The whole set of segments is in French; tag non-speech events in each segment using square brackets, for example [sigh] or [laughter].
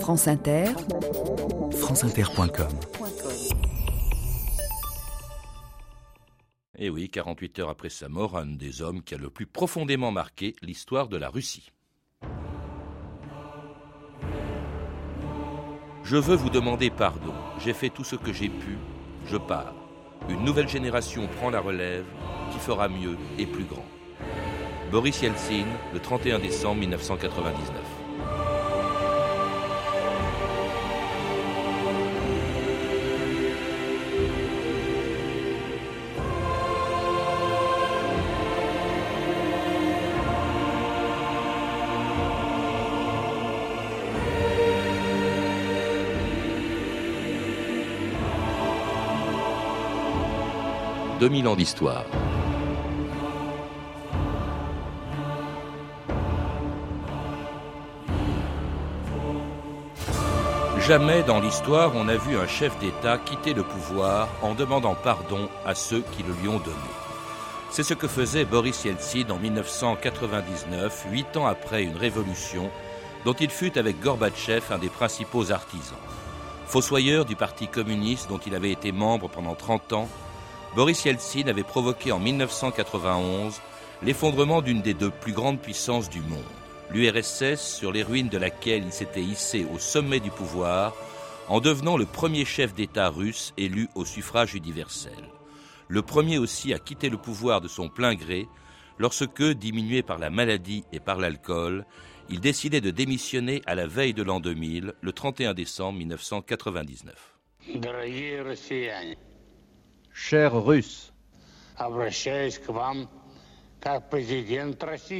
France Inter, franceinter.com Et oui, 48 heures après sa mort, un des hommes qui a le plus profondément marqué l'histoire de la Russie. Je veux vous demander pardon. J'ai fait tout ce que j'ai pu. Je pars. Une nouvelle génération prend la relève qui fera mieux et plus grand. Boris Yeltsin, le 31 décembre 1999. 2000 ans d'histoire. Jamais dans l'histoire on n'a vu un chef d'État quitter le pouvoir en demandant pardon à ceux qui le lui ont donné. C'est ce que faisait Boris Yeltsin en 1999, huit ans après une révolution dont il fut avec Gorbatchev un des principaux artisans. Fossoyeur du Parti communiste dont il avait été membre pendant 30 ans, Boris Yeltsin avait provoqué en 1991 l'effondrement d'une des deux plus grandes puissances du monde, l'URSS sur les ruines de laquelle il s'était hissé au sommet du pouvoir en devenant le premier chef d'État russe élu au suffrage universel. Le premier aussi à quitter le pouvoir de son plein gré lorsque, diminué par la maladie et par l'alcool, il décidait de démissionner à la veille de l'an 2000, le 31 décembre 1999. Chers Russes,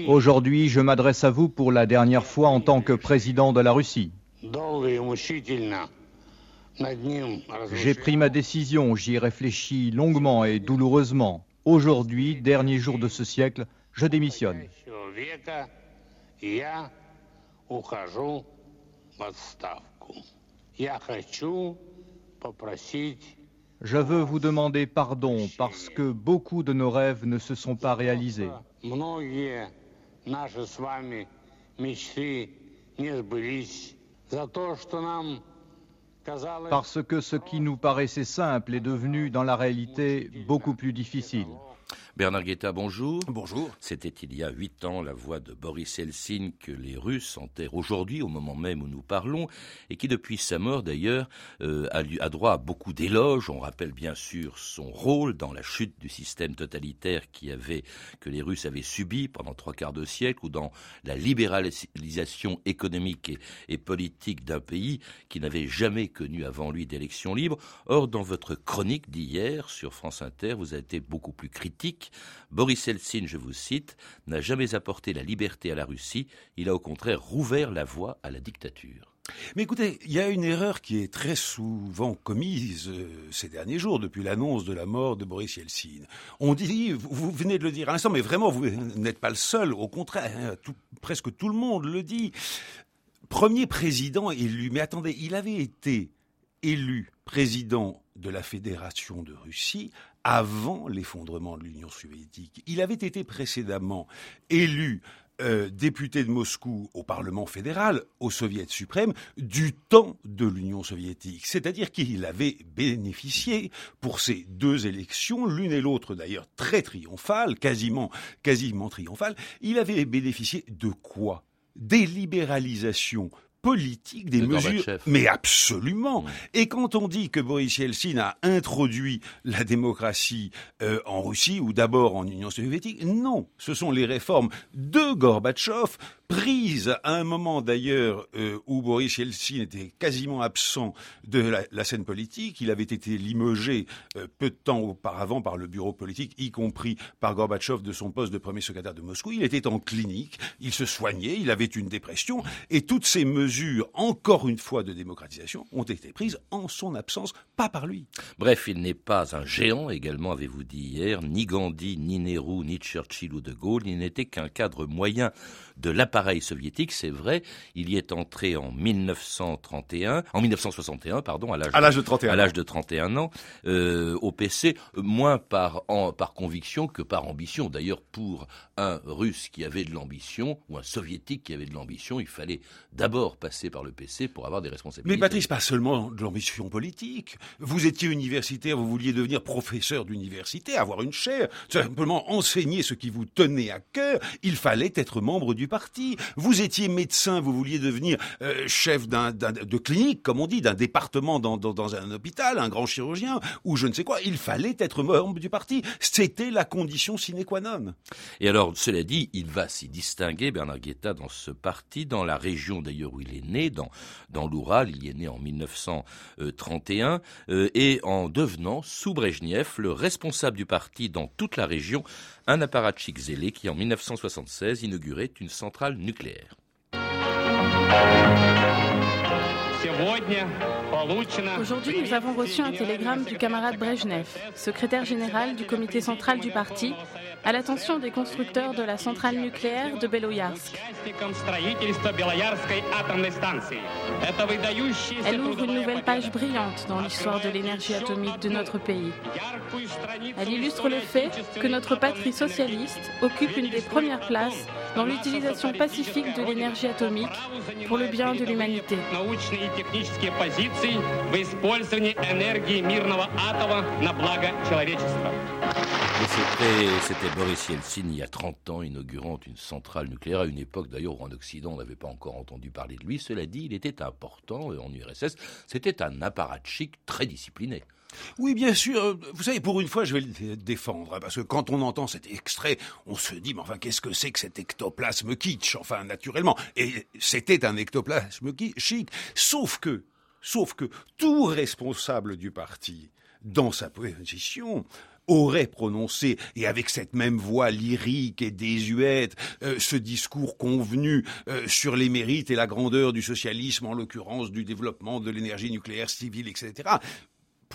aujourd'hui je m'adresse à vous pour la dernière fois en tant que président de la Russie. J'ai pris ma décision, j'y ai réfléchi longuement et douloureusement. Aujourd'hui, dernier jour de ce siècle, je démissionne. Je veux vous demander pardon parce que beaucoup de nos rêves ne se sont pas réalisés. Parce que ce qui nous paraissait simple est devenu dans la réalité beaucoup plus difficile. Bernard Guetta, bonjour. Bonjour. C'était il y a huit ans la voix de Boris Helsin que les Russes enterrent aujourd'hui, au moment même où nous parlons, et qui depuis sa mort d'ailleurs euh, a, droit à beaucoup d'éloges. On rappelle bien sûr son rôle dans la chute du système totalitaire qui avait, que les Russes avaient subi pendant trois quarts de siècle, ou dans la libéralisation économique et, et politique d'un pays qui n'avait jamais connu avant lui d'élections libres. Or, dans votre chronique d'hier sur France Inter, vous avez été beaucoup plus critique Boris Eltsine, je vous cite, n'a jamais apporté la liberté à la Russie, il a au contraire rouvert la voie à la dictature. Mais écoutez, il y a une erreur qui est très souvent commise euh, ces derniers jours, depuis l'annonce de la mort de Boris Yeltsin. On dit, vous, venez de le dire à l'instant, mais vraiment, vous n'êtes pas le seul, au contraire, hein, presque tout le monde le dit. Premier président élu, mais attendez, il avait été élu président de la Fédération de Russie avant l'effondrement de l'Union soviétique. Il avait été précédemment élu euh, député de Moscou au Parlement fédéral, au Soviet suprême, du temps de l'Union soviétique. C'est-à-dire qu'il avait bénéficié pour ces deux élections, l'une et l'autre d'ailleurs très triomphales, quasiment, quasiment triomphales, il avait bénéficié de quoi? Des libéralisations politique des mesures. Mais absolument. Et quand on dit que Boris Yeltsin a introduit la démocratie euh, en Russie ou d'abord en Union soviétique, non, ce sont les réformes de Gorbatchev prise à un moment d'ailleurs euh, où Boris Yeltsin était quasiment absent de la, scène politique. Il avait été limogé euh, peu de temps auparavant par le bureau politique, y compris par Gorbatchev de son poste de premier secrétaire de Moscou. Il était en clinique, il se soignait, il avait une dépression, et toutes ces mesures, encore une fois, de démocratisation ont été prises en son absence, pas par lui. Bref, il n'est pas un géant, également avez-vous dit hier, ni Gandhi, ni Nehru, ni Churchill ou De Gaulle, il n'était qu'un cadre moyen de l'appareil appareil soviétique, c'est vrai. Il y est entré en 1931, en 1961, pardon, à l'âge de 31 à l'âge de 31 ans, euh, au PC, moins par par conviction que par ambition. D'ailleurs, pour un Russe qui avait de l'ambition ou un Soviétique qui avait de l'ambition, il fallait d'abord passer par le PC pour avoir des responsabilités. Mais Patrice, pas seulement de l'ambition politique. Vous étiez universitaire, vous vouliez devenir professeur d'université, avoir une chaire, simplement enseigner ce qui vous tenait à cœur. Il fallait être membre du parti. Vous étiez médecin, vous vouliez devenir euh, chef d'un, de clinique, comme on dit, d'un département dans, dans, un hôpital, un grand chirurgien, ou je ne sais quoi. Il fallait être membre du parti. C'était la condition sine qua non. Et alors, cela dit, il va s'y distinguer, Bernard Guetta, dans ce parti, dans la région d'ailleurs où il est né, dans, dans l'Oural, il est né en 1931, euh, et en devenant, sous Brejnev, le responsable du parti dans toute la région, un apparatchik zélé qui, en 1976, inaugurait une centrale nucléaire. Aujourd'hui, nous avons reçu un télégramme du camarade Brejnev, secrétaire général du comité central du parti, à l'attention des constructeurs de la centrale nucléaire de Beloyarsk. Elle ouvre une nouvelle page brillante dans l'histoire de l'énergie atomique de notre pays. Elle illustre le fait que notre patrie socialiste occupe une des premières places dans l'utilisation pacifique de l'énergie atomique pour le bien de l'humanité. C'était Boris Yeltsin il y a 30 ans inaugurant une centrale nucléaire à une époque d'ailleurs où en Occident on n'avait pas encore entendu parler de lui. Cela dit, il était important en URSS. C'était un apparatchik très discipliné. Oui, bien sûr. Vous savez, pour une fois, je vais le défendre, hein, parce que quand on entend cet extrait, on se dit, mais enfin, qu'est-ce que c'est que cet ectoplasme kitsch Enfin, naturellement. Et c'était un ectoplasme chic. Sauf que, sauf que, tout responsable du parti, dans sa position, aurait prononcé, et avec cette même voix lyrique et désuète, euh, ce discours convenu euh, sur les mérites et la grandeur du socialisme, en l'occurrence du développement de l'énergie nucléaire civile, etc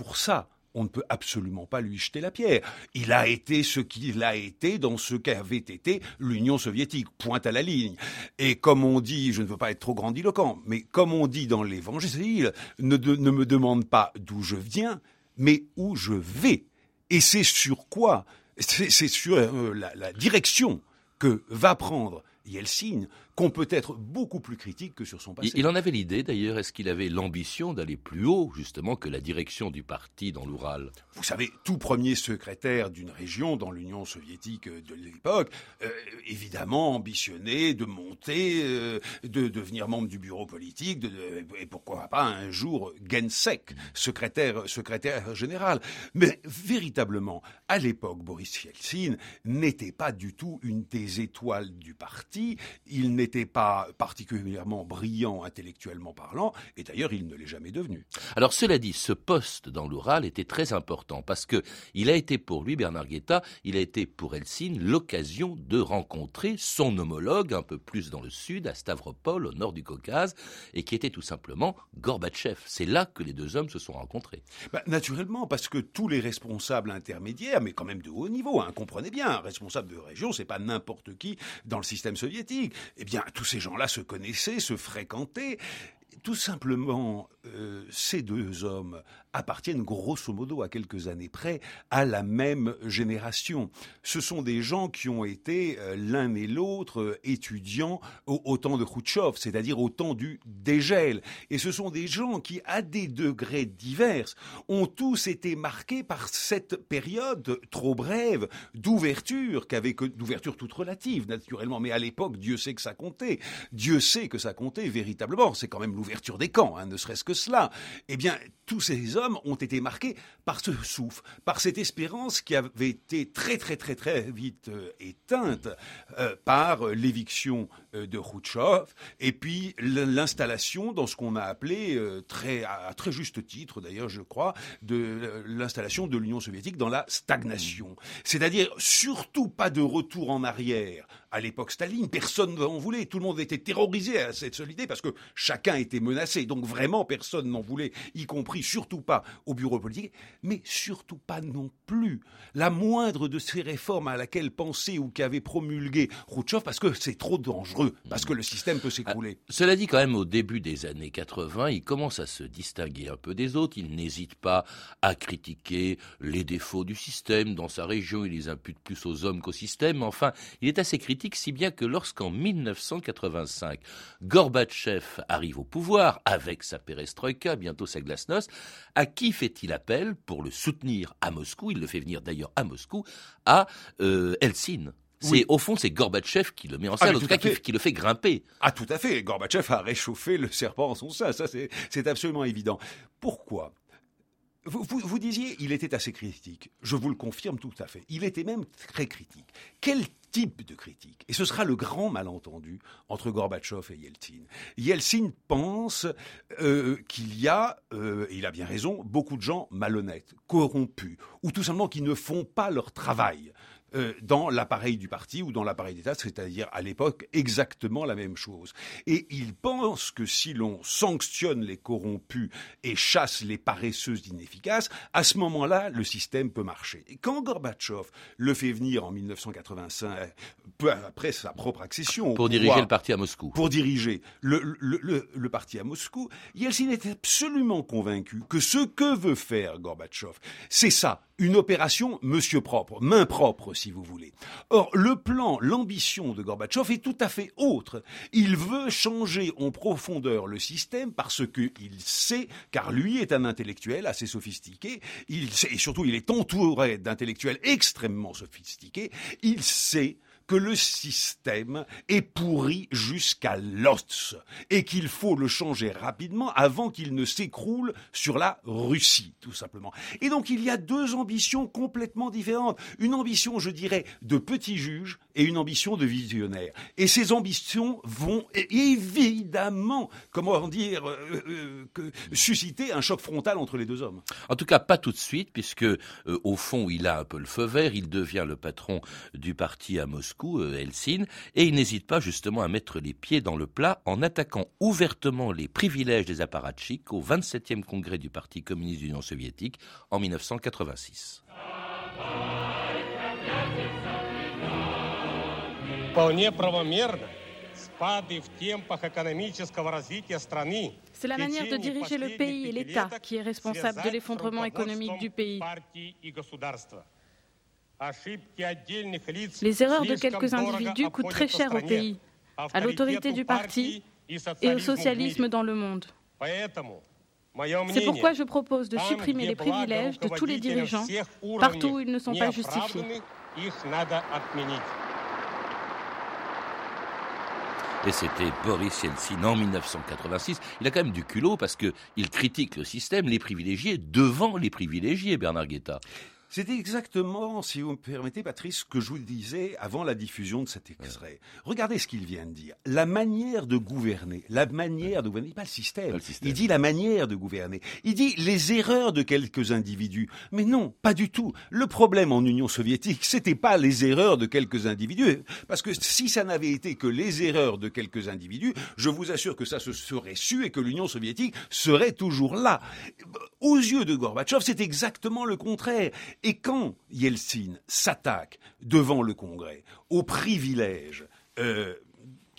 pour ça, on ne peut absolument pas lui jeter la pierre. Il a été ce qu'il a été dans ce qu'avait été l'Union soviétique, pointe à la ligne. Et comme on dit, je ne veux pas être trop grandiloquent, mais comme on dit dans l'Évangile, ne, me demande pas d'où je viens, mais où je vais. Et c'est sur quoi C'est sur euh, la direction que va prendre Yeltsin qu'on peut être beaucoup plus critique que sur son passé. Il en avait l'idée d'ailleurs, est-ce qu'il avait l'ambition d'aller plus haut justement que la direction du parti dans l'Oural? Vous savez, tout premier secrétaire d'une région dans l'Union soviétique de l'époque, euh, évidemment ambitionné de monter, euh, de devenir membre du bureau politique, de, et pourquoi pas un jour Gensek, secrétaire, secrétaire général. Mais véritablement, à l'époque, Boris Yeltsin n'était pas du tout une des étoiles du parti, il n'était pas particulièrement brillant intellectuellement parlant, et d'ailleurs il ne l'est jamais devenu. Alors cela dit, ce poste dans l'Oural était très important parce que il a été pour lui, Bernard Guetta, il a été pour Helsinki l'occasion de rencontrer son homologue un peu plus dans le sud, à Stavropol, au nord du Caucase, et qui était tout simplement Gorbatchev. C'est là que les deux hommes se sont rencontrés. Bah, naturellement, parce que tous les responsables intermédiaires, mais quand même de haut niveau, hein, comprenez bien, responsable de région, c'est pas n'importe qui dans le système soviétique. Eh bien, tous ces gens-là se connaissaient, se fréquentaient. Tout simplement, euh, ces deux hommes appartiennent grosso modo à quelques années près à la même génération. Ce sont des gens qui ont été euh, l'un et l'autre euh, étudiants au, temps de Khrouchtchev, c'est-à-dire au temps du dégel. Et ce sont des gens qui, à des degrés divers, ont tous été marqués par cette période trop brève d'ouverture, qu'avait d'ouverture toute relative naturellement, mais à l'époque, Dieu sait que ça comptait. Dieu sait que ça comptait véritablement. C'est quand même l'ouverture des camps, hein, ne serait-ce que cela. Eh bien, tous ces hommes ont été marqués par ce souffle, par cette espérance qui avait été très très très très vite euh, éteinte euh, par l'éviction de Khrouchtchev et puis l'installation dans ce qu'on a appelé très à très juste titre d'ailleurs je crois de l'installation de l'Union soviétique dans la stagnation. C'est-à-dire surtout pas de retour en arrière. À l'époque Staline, personne n'en voulait, tout le monde était terrorisé à cette seule idée parce que chacun était menacé. Donc vraiment personne n'en voulait, y compris surtout pas au bureau politique, mais surtout pas non plus la moindre de ces réformes à laquelle pensait ou qu'avait promulgué Khrouchtchev, parce que c'est trop dangereux dangereux, parce que le système peut s'écrouler. Ah, cela dit, quand même, au début des années 80, il commence à se distinguer un peu des autres. Il n'hésite pas à critiquer les défauts du système. Dans sa région, il les impute plus aux hommes qu'au système. Enfin, il est assez critique, si bien que lorsqu'en 1985, Gorbatchev arrive au pouvoir avec sa perestroïka, bientôt sa glasnost, à qui fait-il appel pour le soutenir à Moscou? Il le fait venir d'ailleurs à Moscou, à euh, Helsinki. C'est au fond c'est Gorbatchev qui le met en scène, ah, en tout cas qui, le fait grimper. Ah tout à fait, Gorbatchev a réchauffé le serpent en son sein, ça c'est absolument évident. Pourquoi? Vous, vous, disiez, il était assez critique. Je vous le confirme tout à fait. Il était même très critique. Quel type de critique? Et ce sera le grand malentendu entre Gorbatchev et Yeltsin. Yeltsin pense euh, qu'il y a, euh, et il a bien raison, beaucoup de gens malhonnêtes, corrompus, ou tout simplement qui ne font pas leur travail. Euh, dans l'appareil du parti ou dans l'appareil d'État, c'est-à-dire à, l'époque exactement la même chose. Et il pense que si l'on sanctionne les corrompus et chasse les paresseuses inefficaces, à ce moment-là, le système peut marcher. Et quand Gorbatchev le fait venir en 1985, peu après sa propre accession, pour diriger le parti à Moscou, pour diriger le, le, le parti à Moscou, Yeltsin est absolument convaincu que ce que veut faire Gorbatchev, c'est ça, une opération monsieur propre, main propre si vous voulez. Or, le plan, l'ambition de Gorbatchev est tout à fait autre. Il veut changer en profondeur le système parce qu'il sait, car lui est un intellectuel assez sophistiqué, il sait, et surtout il est entouré d'intellectuels extrêmement sophistiqués, il sait que le système est pourri jusqu'à l'os et qu'il faut le changer rapidement avant qu'il ne s'écroule sur la Russie, tout simplement. Et donc il y a deux ambitions complètement différentes. Une ambition, je dirais, de petit juge et une ambition de visionnaire. Et ces ambitions vont évidemment, comment dire, euh, euh, susciter un choc frontal entre les deux hommes. En tout cas, pas tout de suite, puisque euh, au fond, il a un peu le feu vert, il devient le patron du parti à Moscou euh, et il n'hésite pas justement à mettre les pieds dans le plat en attaquant ouvertement les privilèges des apparatchiks au 27e congrès du Parti communiste d'Union soviétique en 1986. C'est la manière de diriger le pays et l'État qui est responsable de l'effondrement économique du pays. Les erreurs de quelques individus coûtent très cher au pays, à l'autorité du parti et au socialisme dans le monde. C'est pourquoi je propose de supprimer les privilèges de tous les dirigeants partout où ils ne sont pas justifiés. Et c'était Boris Yeltsin en 1986. Il a quand même du culot parce qu'il critique le système, les privilégiés, devant les privilégiés, Bernard Guetta. C'était exactement, si vous me permettez, Patrice, ce que je vous disais avant la diffusion de cet extrait. Regardez ce qu'il vient de dire. La manière de gouverner, la manière de gouverner, pas le système. Il dit la manière de gouverner. Il dit les erreurs de quelques individus. Mais non, pas du tout. Le problème en Union soviétique, c'était pas les erreurs de quelques individus. Parce que si ça n'avait été que les erreurs de quelques individus, je vous assure que ça se serait su et que l'Union soviétique serait toujours là. Aux yeux de Gorbatchev, c'est exactement le contraire. Et quand Yeltsin s'attaque devant le Congrès aux privilèges euh,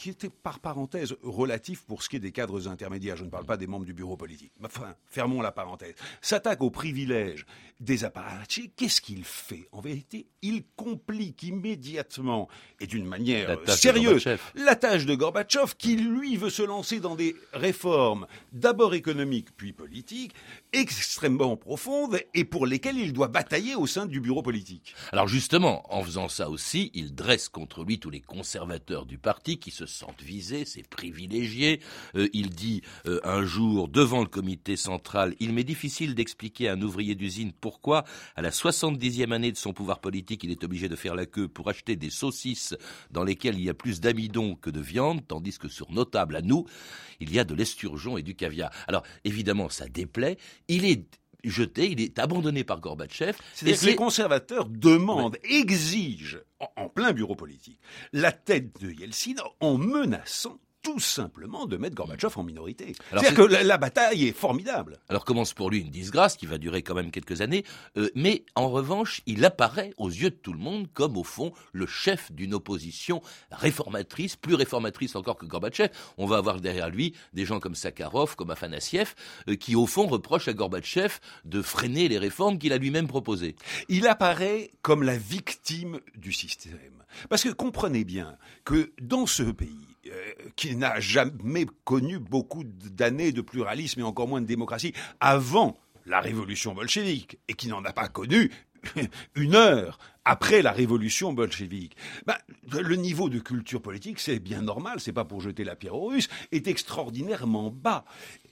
qui étaient par parenthèse relatifs pour ce qui est des cadres intermédiaires, je ne parle pas des membres du bureau politique, enfin, fermons la parenthèse, s'attaque aux privilèges des apparatchiks, qu'est-ce qu'il fait En vérité, il complique immédiatement et d'une manière sérieuse la tâche de Gorbatchev qui, lui, veut se lancer dans des réformes d'abord économiques puis politiques extrêmement profondes et pour lesquelles il doit batailler au sein du bureau politique. Alors justement, en faisant ça aussi, il dresse contre lui tous les conservateurs du parti qui se sentent visés, c'est privilégiés. Euh, il dit euh, un jour devant le comité central, il m'est difficile d'expliquer à un ouvrier d'usine pour pourquoi, à la 70e année de son pouvoir politique, il est obligé de faire la queue pour acheter des saucisses dans lesquelles il y a plus d'amidon que de viande, tandis que sur nos tables, à nous, il y a de l'esturgeon et du caviar. Alors, évidemment, ça déplaît. Il est jeté, il est abandonné par Gorbatchev. C'est-à-dire que les conservateurs demandent, exigent, en, plein bureau politique, la tête de Yeltsin en menaçant tout simplement de mettre Gorbatchev en minorité. C'est-à-dire que la, bataille est formidable. Alors commence pour lui une disgrâce qui va durer quand même quelques années, euh, mais en revanche, il apparaît aux yeux de tout le monde comme au fond le chef d'une opposition réformatrice, plus réformatrice encore que Gorbatchev. On va avoir derrière lui des gens comme Sakharov, comme Afanassiev, euh, qui au fond reprochent à Gorbatchev de freiner les réformes qu'il a lui-même proposées. Il apparaît comme la victime du système. Parce que comprenez bien que dans ce pays, qui n'a jamais connu beaucoup d'années de pluralisme et encore moins de démocratie avant la révolution bolchevique, et qui n'en a pas connu [laughs] une heure après la révolution bolchevique. Ben, le niveau de culture politique, c'est bien normal, c'est pas pour jeter la pierre aux Russes, est extraordinairement bas.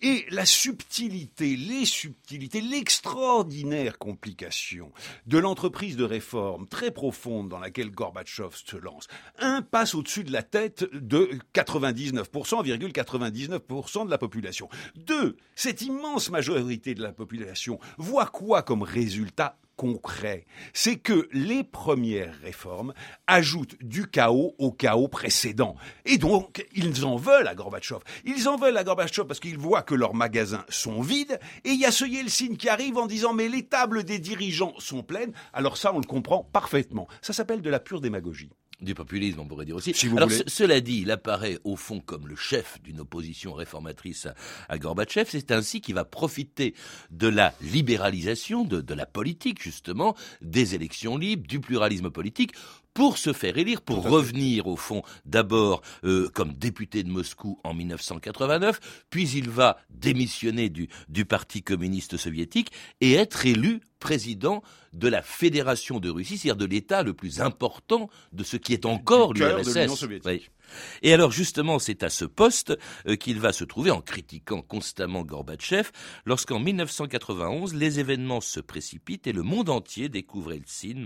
Et la subtilité, les subtilités, l'extraordinaire complication de l'entreprise de réforme très profonde dans laquelle Gorbatchev se lance, un passe au-dessus de la tête de 99%, 99% de la population. Deux, cette immense majorité de la population voit quoi comme résultat concret, c'est que les premières réformes ajoutent du chaos au chaos précédent. Et donc, ils en veulent à Gorbatchev. Ils en veulent à Gorbatchev parce qu'ils voient que leurs magasins sont vides, et il y a ce Yeltsin qui arrive en disant mais les tables des dirigeants sont pleines. Alors ça, on le comprend parfaitement. Ça s'appelle de la pure démagogie du populisme, on pourrait dire aussi. Alors, cela dit, il apparaît au fond comme le chef d'une opposition réformatrice à, Gorbatchev. C'est ainsi qu'il va profiter de la libéralisation de, de la politique, justement, des élections libres, du pluralisme politique, pour se faire élire, pour revenir au fond d'abord euh, comme député de Moscou en 1989, puis il va démissionner du, du Parti communiste soviétique et être élu président de la Fédération de Russie, c'est-à-dire de l'État le plus important de ce qui est encore l'URSS. Et alors justement, c'est à ce poste euh, qu'il va se trouver en critiquant constamment Gorbatchev, lorsqu'en 1991, les événements se précipitent et le monde entier découvre Eltsine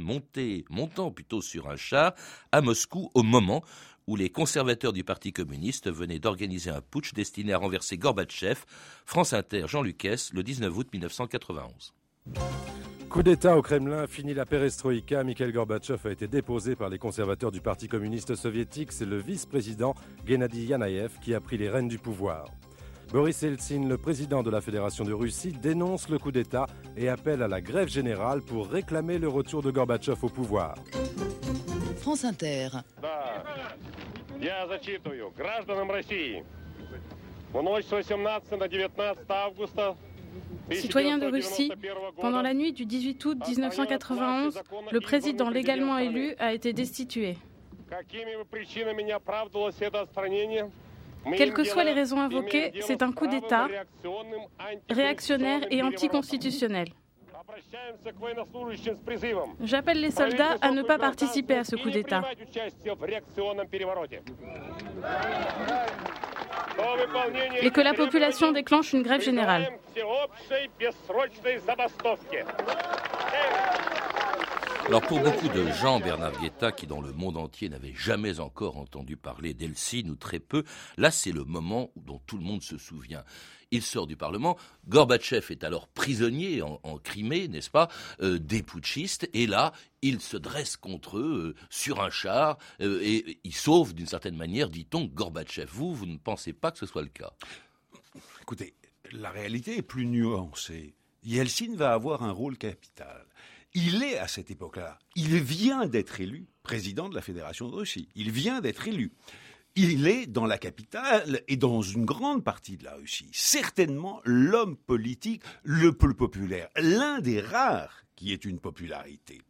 montant plutôt sur un char à Moscou au moment où les conservateurs du Parti communiste venaient d'organiser un putsch destiné à renverser Gorbatchev. France Inter, Jean Lucas, le 19 août 1991. Coup d'État au Kremlin, fini la perestroïka. Mikhail Gorbatchev a été déposé par les conservateurs du Parti communiste soviétique. C'est le vice-président Gennady Yanayev qui a pris les rênes du pouvoir. Boris Eltsine, le président de la Fédération de Russie, dénonce le coup d'État et appelle à la grève générale pour réclamer le retour de Gorbatchev au pouvoir. France Inter. Citoyen de Russie, pendant la nuit du 18 août 1991, le président légalement élu a été destitué. Quelles que soient les raisons invoquées, c'est un coup d'État réactionnaire et anticonstitutionnel. J'appelle les soldats à ne pas participer à ce coup d'État. Et que la population déclenche une grève générale. Alors pour beaucoup de gens, Bernard Guetta, qui dans le monde entier n'avait jamais encore entendu parler d'Eltsine ou très peu, là c'est le moment dont tout le monde se souvient. Il sort du Parlement, Gorbatchev est alors prisonnier en, Crimée, n'est-ce pas, euh, des putschistes, et là il se dresse contre eux euh, sur un char euh, et il sauve d'une certaine manière, dit-on, Gorbatchev. Vous, vous ne pensez pas que ce soit le cas? Écoutez, la réalité est plus nuancée. Yeltsin va avoir un rôle capital. Il est à cette époque-là, il vient d'être élu président de la Fédération de Russie. Il vient d'être élu. Il est dans la capitale et dans une grande partie de la Russie, certainement l'homme politique le plus populaire, l'un des rares qui ait une popularité.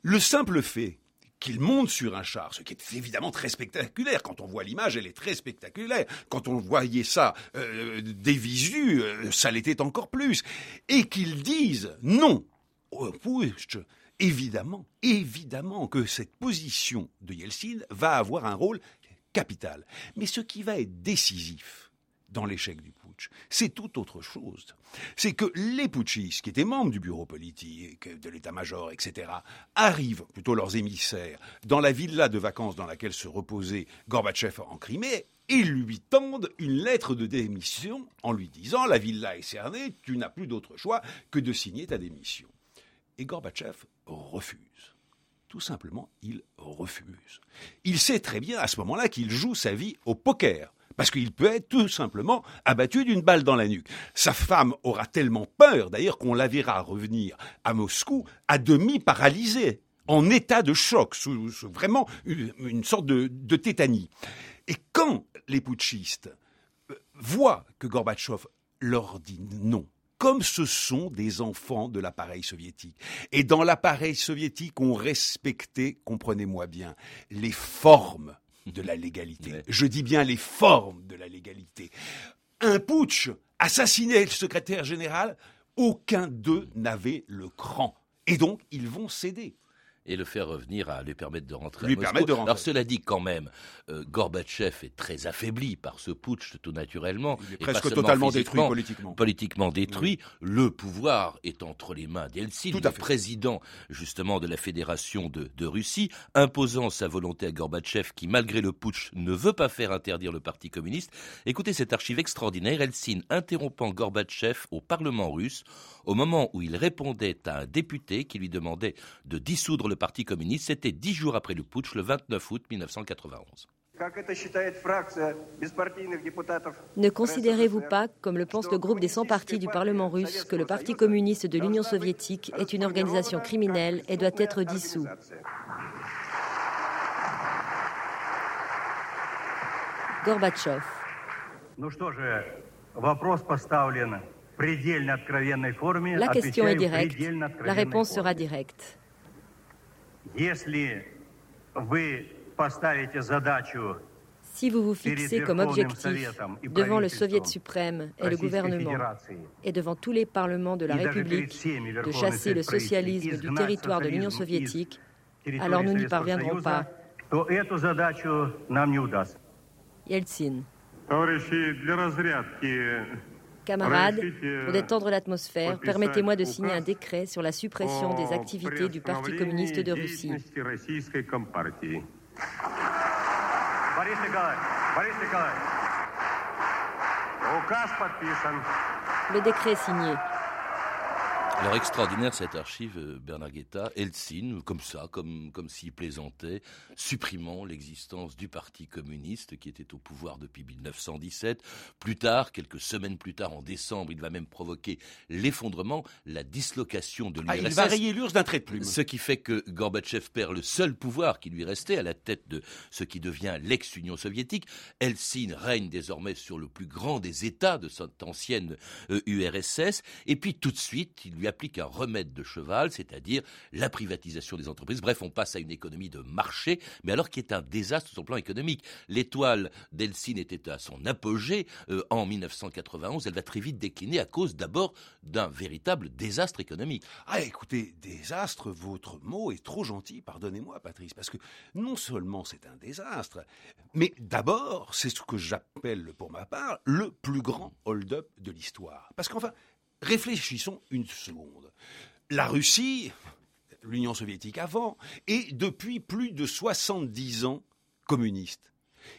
Le simple fait qu'il monte sur un char, ce qui est évidemment très spectaculaire. Quand on voit l'image, elle est très spectaculaire. Quand on voyait ça euh, des visus, euh, ça l'était encore plus. Et qu'il dise non, évidemment, évidemment que cette position de Yeltsin va avoir un rôle Mais ce qui va être décisif dans l'échec du putsch, c'est tout autre chose. C'est que les putschistes, qui étaient membres du bureau politique, de l'état-major, etc., arrivent, plutôt leurs émissaires, dans la villa de vacances dans laquelle se reposait Gorbatchev en Crimée, et lui tendent une lettre de démission en lui disant La villa est cernée, tu n'as plus d'autre choix que de signer ta démission. Et Gorbatchev refuse. Tout simplement, il refuse. Il sait très bien à ce moment-là qu'il joue sa vie au poker. parce qu'il peut être tout simplement abattu d'une balle dans la nuque. Sa femme aura tellement peur, d'ailleurs, qu'on la verra revenir à Moscou à demi paralysée, en état de choc, sous, vraiment une, sorte de, de tétanie. Et quand les putschistes euh, voient que Gorbatchev leur dit non, comme ce sont des enfants de l'appareil soviétique. Et dans l'appareil soviétique, on respectait, comprenez-moi bien, les formes de la légalité. Je dis bien les formes de la légalité. Un putsch, assassiner le secrétaire général, aucun d'eux n'avait le cran. Et donc, ils vont céder et le faire revenir à lui permettre de rentrer lui à Permettre de rentrer. Alors cela dit quand même, euh, Gorbatchev est très affaibli par ce putsch tout naturellement. Il est presque totalement détruit politiquement. Politiquement détruit. Le pouvoir est entre les mains d'Eltsine, le président justement de la Fédération de, de, Russie, imposant sa volonté à Gorbatchev qui malgré le putsch ne veut pas faire interdire le Parti communiste. Écoutez cette archive extraordinaire, Eltsine interrompant Gorbatchev au Parlement russe au moment où il répondait à un député qui lui demandait de dissoudre le Parti communiste. C'était dix jours après le putsch, le 29 août 1991. Ne considérez-vous pas, comme le pense le groupe des 100 partis du Parlement russe, que le Parti communiste de l'Union soviétique est une organisation criminelle et doit être dissous? Gorbatchev. La question est directe, la réponse sera directe. Si vous vous fixez comme objectif devant le Soviet suprême et le gouvernement et devant tous les parlements de la République de chasser le socialisme du territoire de l'Union soviétique, alors nous n'y parviendrons pas. Yeltsin. Camarades, pour détendre l'atmosphère, permettez-moi de signer un décret sur la suppression des activités du Parti communiste de Russie. Le décret est signé. Alors extraordinaire cette archive, euh, Bernard Guetta, Eltsine, comme ça, comme, comme s'il plaisantait, supprimant l'existence du Parti communiste qui était au pouvoir depuis 1917. Plus tard, quelques semaines plus tard, en décembre, il va même provoquer l'effondrement, la dislocation de l'URSS. Ah, il va rayer l'URSS d'un trait de plume. Ce qui fait que Gorbatchev perd le seul pouvoir qui lui restait à la tête de ce qui devient l'ex-Union soviétique. Eltsine règne désormais sur le plus grand des États de cette ancienne URSS. Euh, Et puis tout de suite, il lui a applique un remède de cheval, c'est-à-dire la privatisation des entreprises. Bref, on passe à une économie de marché, mais alors qui est un désastre sur le plan économique. L'étoile d'Elsin était à son apogée euh, en 1991. Elle va très vite décliner à cause d'abord d'un véritable désastre économique. Ah, écoutez, désastre, votre mot est trop gentil, pardonnez-moi, Patrice, parce que non seulement c'est un désastre, mais d'abord, c'est ce que j'appelle, pour ma part, le plus grand hold-up de l'histoire. Parce qu'enfin, Réfléchissons une seconde. La Russie, l'Union soviétique avant, est depuis plus de 70 ans communiste.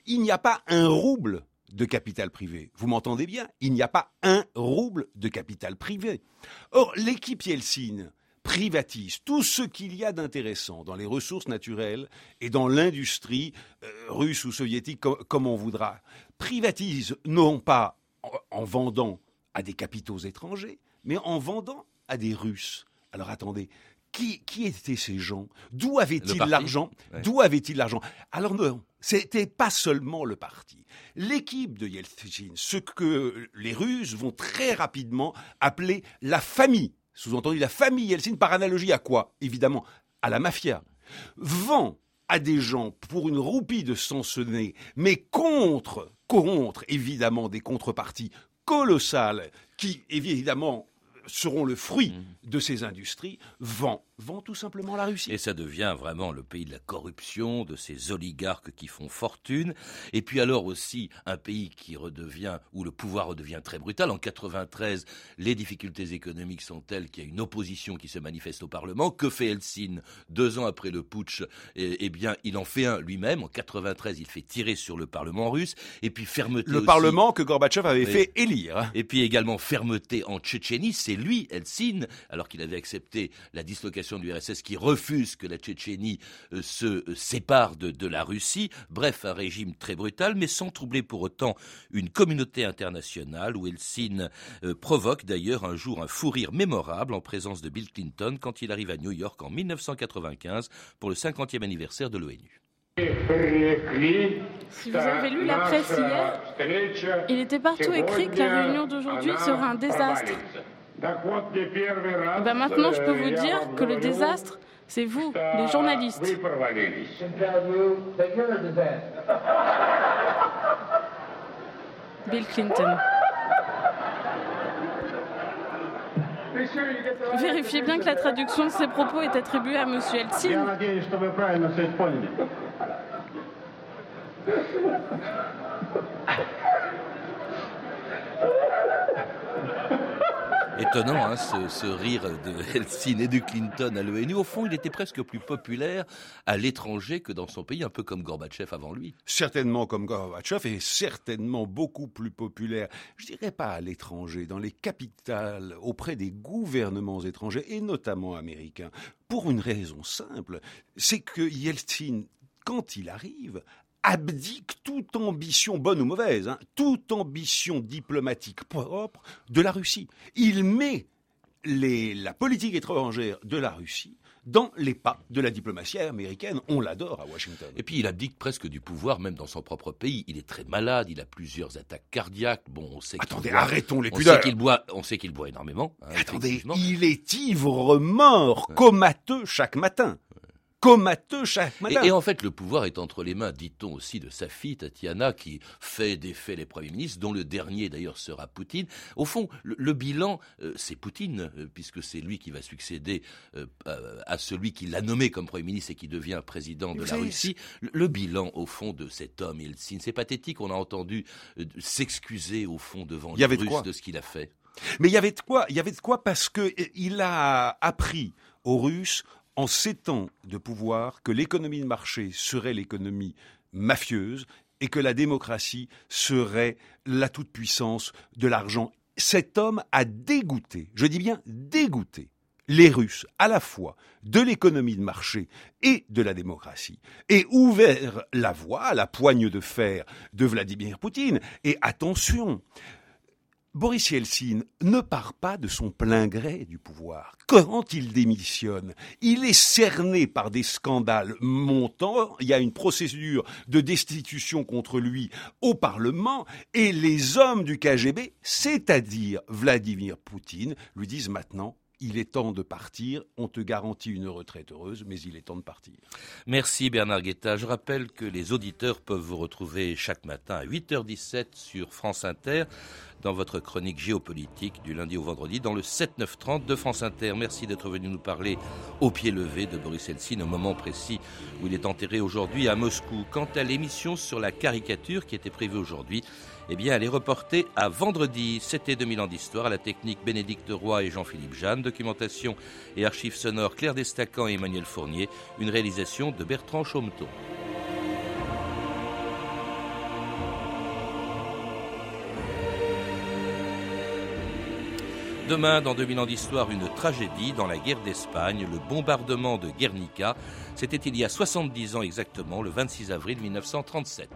Il n'y a pas un rouble de capital privé. Vous m'entendez bien? Il n'y a pas un rouble de capital privé. Or, l'équipe Yeltsin privatise tout ce qu'il y a d'intéressant dans les ressources naturelles et dans l'industrie euh, russe ou soviétique, comme, on voudra. Privatise non pas en vendant à des capitaux étrangers, mais en vendant à des Russes. Alors attendez, qui, qui étaient ces gens? D'où avaient-ils l'argent? D'où avaient-ils l'argent? Alors non, c'était pas seulement le parti. L'équipe de Yeltsin, ce que les Russes vont très rapidement appeler la famille, sous-entendu la famille Yeltsin, par analogie à quoi? Évidemment, à la mafia, vend à des gens pour une roupie de Sansonnet, mais contre, contre évidemment des contreparties colossales qui évidemment seront le fruit de ces industries, vend vend tout simplement la Russie. Et ça devient vraiment le pays de la corruption, de ces oligarques qui font fortune, et puis alors aussi un pays qui redevient, où le pouvoir redevient très brutal. En 93, les difficultés économiques sont telles qu'il y a une opposition qui se manifeste au Parlement. Que fait Helsinki deux ans après le putsch? Eh, eh, bien, il en fait un lui-même. En 93, il fait tirer sur le Parlement russe, et puis fermeté. Le Parlement que Gorbatchev avait fait élire. Et puis également fermeté en Tchétchénie, c'est lui, Helsinki, alors qu'il avait accepté la dislocation délégation de l'URSS qui refuse que la Tchétchénie euh, se euh, sépare de, la Russie. Bref, un régime très brutal, mais sans troubler pour autant une communauté internationale où Eltsine provoque d'ailleurs un jour un fou rire mémorable en présence de Bill Clinton quand il arrive à New York en 1995 pour le 50e anniversaire de l'ONU. Si vous avez lu la presse hier, il était partout écrit que la réunion d'aujourd'hui sera un désastre. Et ben maintenant, je peux vous dire que le désastre, c'est vous, les journalistes. [laughs] Bill Clinton. Vérifiez bien que la traduction de ces propos est attribuée à M. Eltsine. [laughs] Étonnant, hein, ce, rire de Helsinki et de Clinton à l'ONU. Au fond, il était presque plus populaire à l'étranger que dans son pays, un peu comme Gorbatchev avant lui. Certainement comme Gorbatchev et certainement beaucoup plus populaire, je dirais pas à l'étranger, dans les capitales, auprès des gouvernements étrangers et notamment américains. Pour une raison simple, c'est que Yeltsin quand il arrive, abdique toute ambition, bonne ou mauvaise, hein, toute ambition diplomatique propre de la Russie. Il met la politique étrangère de la Russie dans les pas de la diplomatie américaine. On l'adore à Washington. Et puis il abdique presque du pouvoir, même dans son propre pays. Il est très malade, il a plusieurs attaques cardiaques. Bon, on sait Attendez, arrêtons les pudeurs. On sait qu'il boit, on sait qu'il boit énormément. Hein, Attendez, il est ivre-mort, comateux chaque matin comateux chaque matin. Et, en fait, le pouvoir est entre les mains, dit-on aussi, de sa fille Tatiana, qui fait défait les premiers ministres, dont le dernier d'ailleurs sera Poutine. Au fond, le, bilan, euh, c'est Poutine, euh, puisque c'est lui qui va succéder euh, à celui qui l'a nommé comme premier ministre et qui devient président de la Russie. Le, bilan, au fond, de cet homme, signe, c'est pathétique. On a entendu s'excuser au fond devant les Russes de, ce qu'il a fait. Mais il y avait de quoi, il y avait de quoi parce que il a appris aux Russes en sept ans de pouvoir que l'économie de marché serait l'économie mafieuse et que la démocratie serait la toute-puissance de l'argent. Cet homme a dégoûté, je dis bien dégoûté, les Russes à la fois de l'économie de marché et de la démocratie, et ouvert la voie à la poigne de fer de Vladimir Poutine. Et attention, Boris Yeltsin ne part pas de son plein gré du pouvoir. Quand il démissionne, il est cerné par des scandales montants, il y a une procédure de destitution contre lui au Parlement, et les hommes du KGB, c'est-à-dire Vladimir Poutine, lui disent maintenant il est temps de partir, on te garantit une retraite heureuse, mais il est temps de partir. Merci Bernard Guetta. Je rappelle que les auditeurs peuvent vous retrouver chaque matin à 8h17 sur France Inter dans votre chronique géopolitique du lundi au vendredi dans le 7-9-30 de France Inter. Merci d'être venu nous parler au pied levé de Boris Eltsine au moment précis où il est enterré aujourd'hui à Moscou. Quant à l'émission sur la caricature qui était prévue aujourd'hui, eh bien, elle est reportée à vendredi. C'était 2000 ans d'histoire à la technique Bénédicte Roy et Jean-Philippe Jeanne. Documentation et archives sonores Claire Destacan et Emmanuel Fournier. Une réalisation de Bertrand Chaumeton. Demain, dans 2000 ans d'histoire, une tragédie dans la guerre d'Espagne, le bombardement de Guernica. C'était il y a 70 ans exactement, le 26 avril 1937.